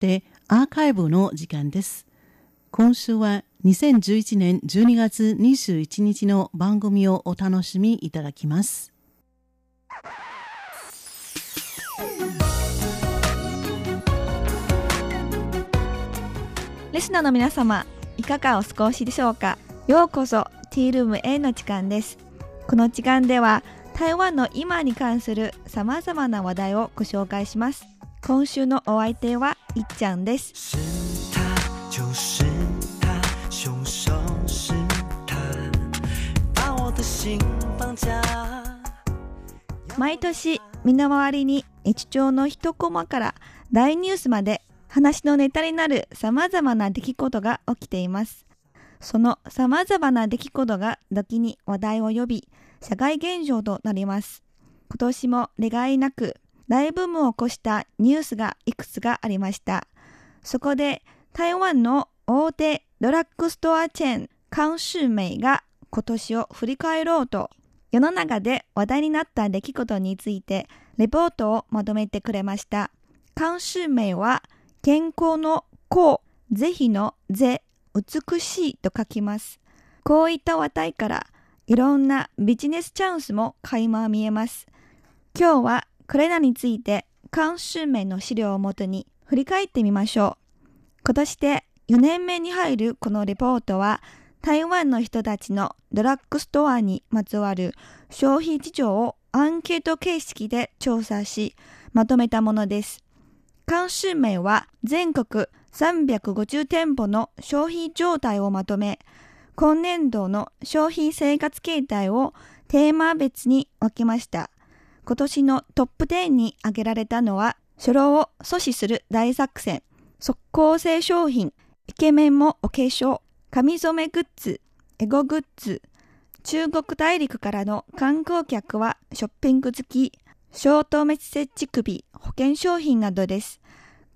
ってアーカイブの時間です。今週は2011年12月21日の番組をお楽しみいただきます。リスナーの皆様、いかがお過ごしでしょうか？ようこそティールーム A の時間です。この時間では台湾の今に関する様々な話題をご紹介します。今週のお相手はいっちゃんです。毎年身の回りに日常の一コマから大ニュースまで話のネタになる様々な出来事が起きています。その様々な出来事が時に話題を呼び、社会現象となります。今年も例外なく大ブームを起こしたニュースがいくつかありました。そこで台湾の大手ドラッグストアチェーン、カンシュメイが今年を振り返ろうと、世の中で話題になった出来事についてレポートをまとめてくれました。カンシュメイは健康の幸、是非の是、美しいと書きます。こういった話題からいろんなビジネスチャンスも垣間見えます。今日はこれらについて監修名の資料をもとに振り返ってみましょう。今年で4年目に入るこのレポートは台湾の人たちのドラッグストアにまつわる消費事情をアンケート形式で調査しまとめたものです。監修名は全国350店舗の消費状態をまとめ今年度の消費生活形態をテーマ別に分けました。今年のトップ10に挙げられたのは、初老を阻止する大作戦、速攻性商品、イケメンもお化粧、髪染めグッズ、エゴグッズ、中国大陸からの観光客はショッピング好き、ショートメッセージ首、保険商品などです。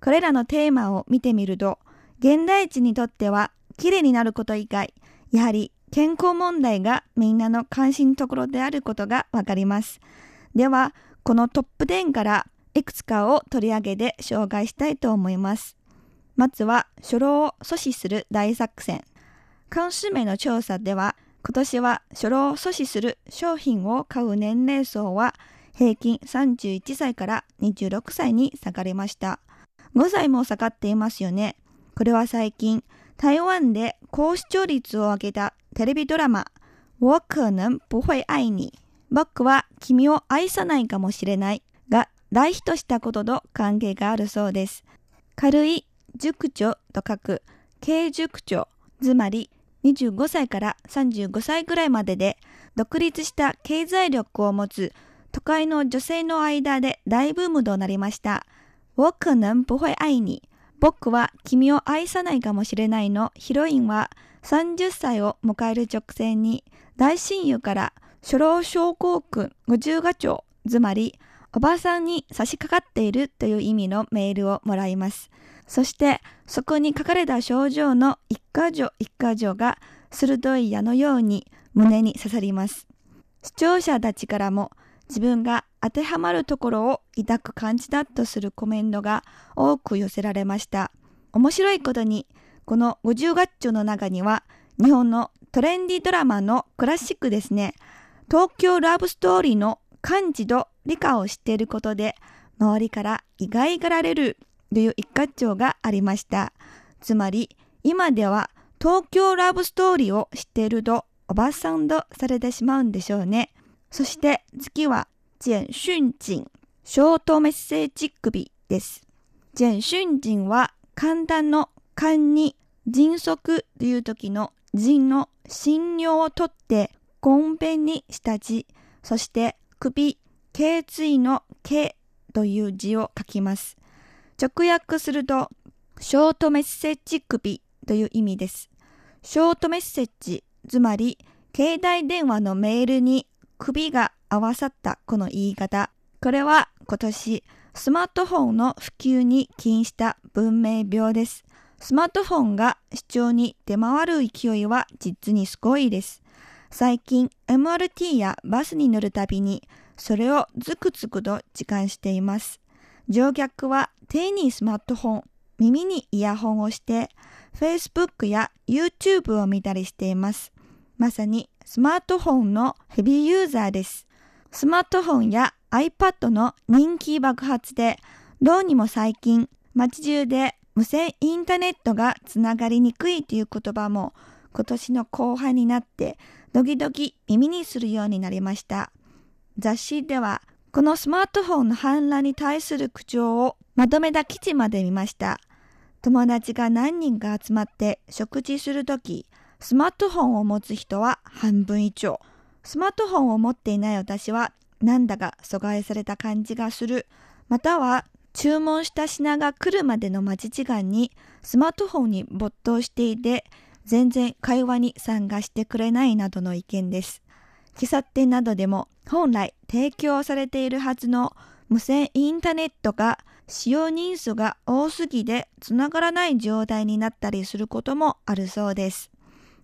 これらのテーマを見てみると、現代人にとっては綺麗になること以外、やはり健康問題がみんなの関心ところであることがわかります。では、このトップ10からいくつかを取り上げて紹介したいと思います。まずは、初老を阻止する大作戦。監視名の調査では、今年は初老を阻止する商品を買う年齢層は平均31歳から26歳に下がりました。5歳も下がっていますよね。これは最近、台湾で高視聴率を上げたテレビドラマ、我可能不会愛你僕は君を愛さないかもしれないが大ヒットしたことと関係があるそうです。軽い熟女と書く軽熟女、つまり25歳から35歳ぐらいまでで独立した経済力を持つ都会の女性の間で大ブームとなりました。我可能不会愛你。僕は君を愛さないかもしれないのヒロインは30歳を迎える直前に大親友から初老症候群50ガチョウ、つまり、おばあさんに差し掛かっているという意味のメールをもらいます。そして、そこに書かれた症状の一箇条一箇条が鋭い矢のように胸に刺さります。視聴者たちからも自分が当てはまるところを抱く感じだとするコメントが多く寄せられました。面白いことに、この50ガッチョの中には日本のトレンディドラマのクラシックですね。東京ラブストーリーの漢字と理科を知っていることで、周りから意外がられるという一括帳がありました。つまり、今では東京ラブストーリーを知っているとおばさんとされてしまうんでしょうね。そして次は、簡瞬人、ショートメッセージ首です。簡瞬人は簡単の勘に迅速という時の人の信用をとってごんべんにした字、そして首、頸椎の頸という字を書きます。直訳すると、ショートメッセージ首という意味です。ショートメッセージ、つまり、携帯電話のメールに首が合わさったこの言い方。これは今年、スマートフォンの普及に起因した文明病です。スマートフォンが視聴に出回る勢いは実にすごいです。最近 MRT やバスに乗るたびにそれをズクズクと時間しています。乗客は手にスマートフォン、耳にイヤホンをして Facebook や YouTube を見たりしています。まさにスマートフォンのヘビーユーザーです。スマートフォンや iPad の人気爆発で、どうにも最近街中で無線インターネットがつながりにくいという言葉も今年の後半になってドキドキ耳にするようになりました。雑誌ではこのスマートフォンの反乱に対する口調をまとめた記事まで見ました。友達が何人か集まって食事するとき、スマートフォンを持つ人は半分以上。スマートフォンを持っていない私はなんだか阻害された感じがする。または注文した品が来るまでの待ち時間にスマートフォンに没頭していて全然会話に参加してくれないなどの意見です。喫茶店などでも本来提供されているはずの無線インターネットが使用人数が多すぎでつながらない状態になったりすることもあるそうです。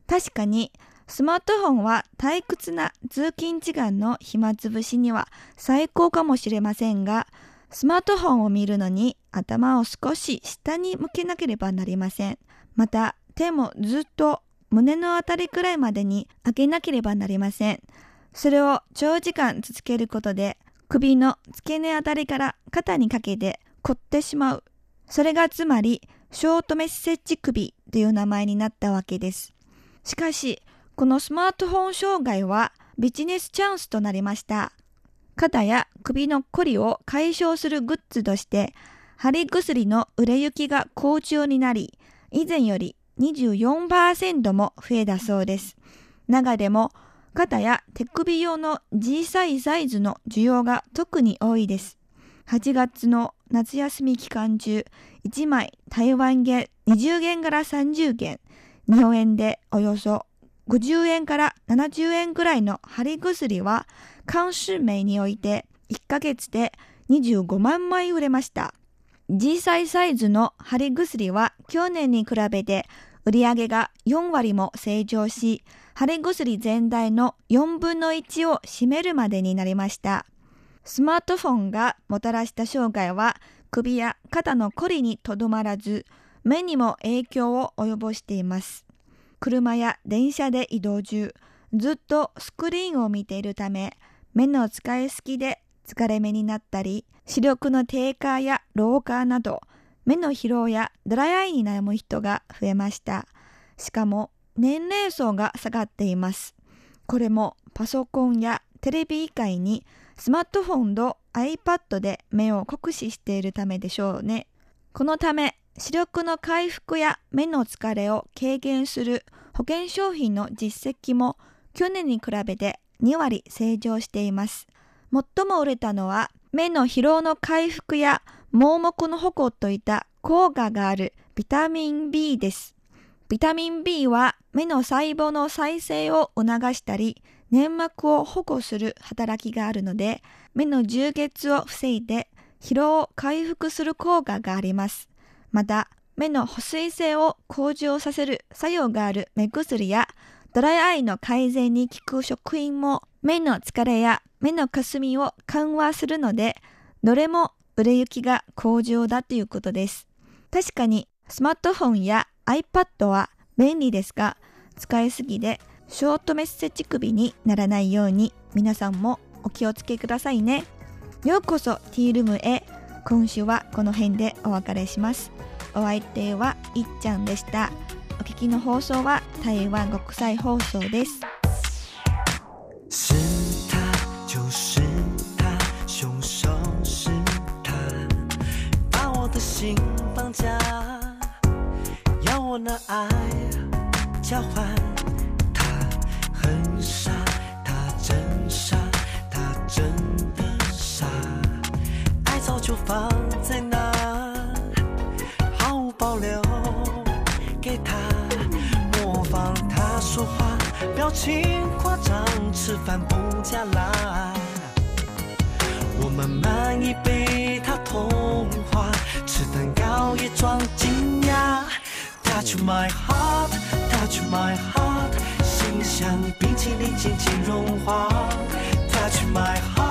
確かにスマートフォンは退屈な通勤時間の暇つぶしには最高かもしれませんが、スマートフォンを見るのに頭を少し下に向けなければなりません。また手もずっと胸のあたりくらいまでに開けなければなりません。それを長時間続けることで首の付け根あたりから肩にかけて凝ってしまう。それがつまり、ショートメッセージ首という名前になったわけです。しかし、このスマートフォン障害はビジネスチャンスとなりました。肩や首のこりを解消するグッズとして、貼り薬の売れ行きが好調になり、以前より24%も増えたそうです。中でも、肩や手首用の小さいサイズの需要が特に多いです。8月の夏休み期間中、1枚台湾元20元から30元、日本円でおよそ50円から70円くらいの貼り薬は、監視名において1ヶ月で25万枚売れました。小さいサイズの貼り薬は去年に比べて売上が4割も成長し、貼り薬全体の4分の1を占めるまでになりました。スマートフォンがもたらした障害は首や肩のこりにとどまらず、目にも影響を及ぼしています。車や電車で移動中、ずっとスクリーンを見ているため、目の使いすぎで疲れ目になったり、視力の低下や老化など、目の疲労やドライアイに悩む人が増えました。しかも、年齢層が下がっています。これもパソコンやテレビ以外にスマートフォンと iPad で目を酷使しているためでしょうね。このため、視力の回復や目の疲れを軽減する保険商品の実績も去年に比べて2割成長しています。最も売れたのは目の疲労の回復や盲目の保護といった効果があるビタミン B です。ビタミン B は目の細胞の再生を促したり粘膜を保護する働きがあるので、目の充血を防いで疲労を回復する効果があります。また、目の保水性を向上させる作用がある目薬やドライアイの改善に効く食品も目の疲れや目のかすみを緩和するので、どれも売れ行きが向上だということです。確かにスマートフォンや iPad は便利ですが、使いすぎでショートメッセージ首にならないように皆さんもお気をつけくださいね。ようこそティールームへ。今週はこの辺でお別れします。お相手はいっちゃんでした。お聞きの放送は台湾国際放送です。是他就是心绑架要我拿爱交换他很傻，他真傻，他真的傻，爱早就放在那，毫无保留给他，模仿他说话，表情夸张，吃饭不加辣。我们满意被他同化，吃蛋糕也装惊讶。Touch my heart, touch my heart. 心像冰淇淋渐渐融化，Touch my heart。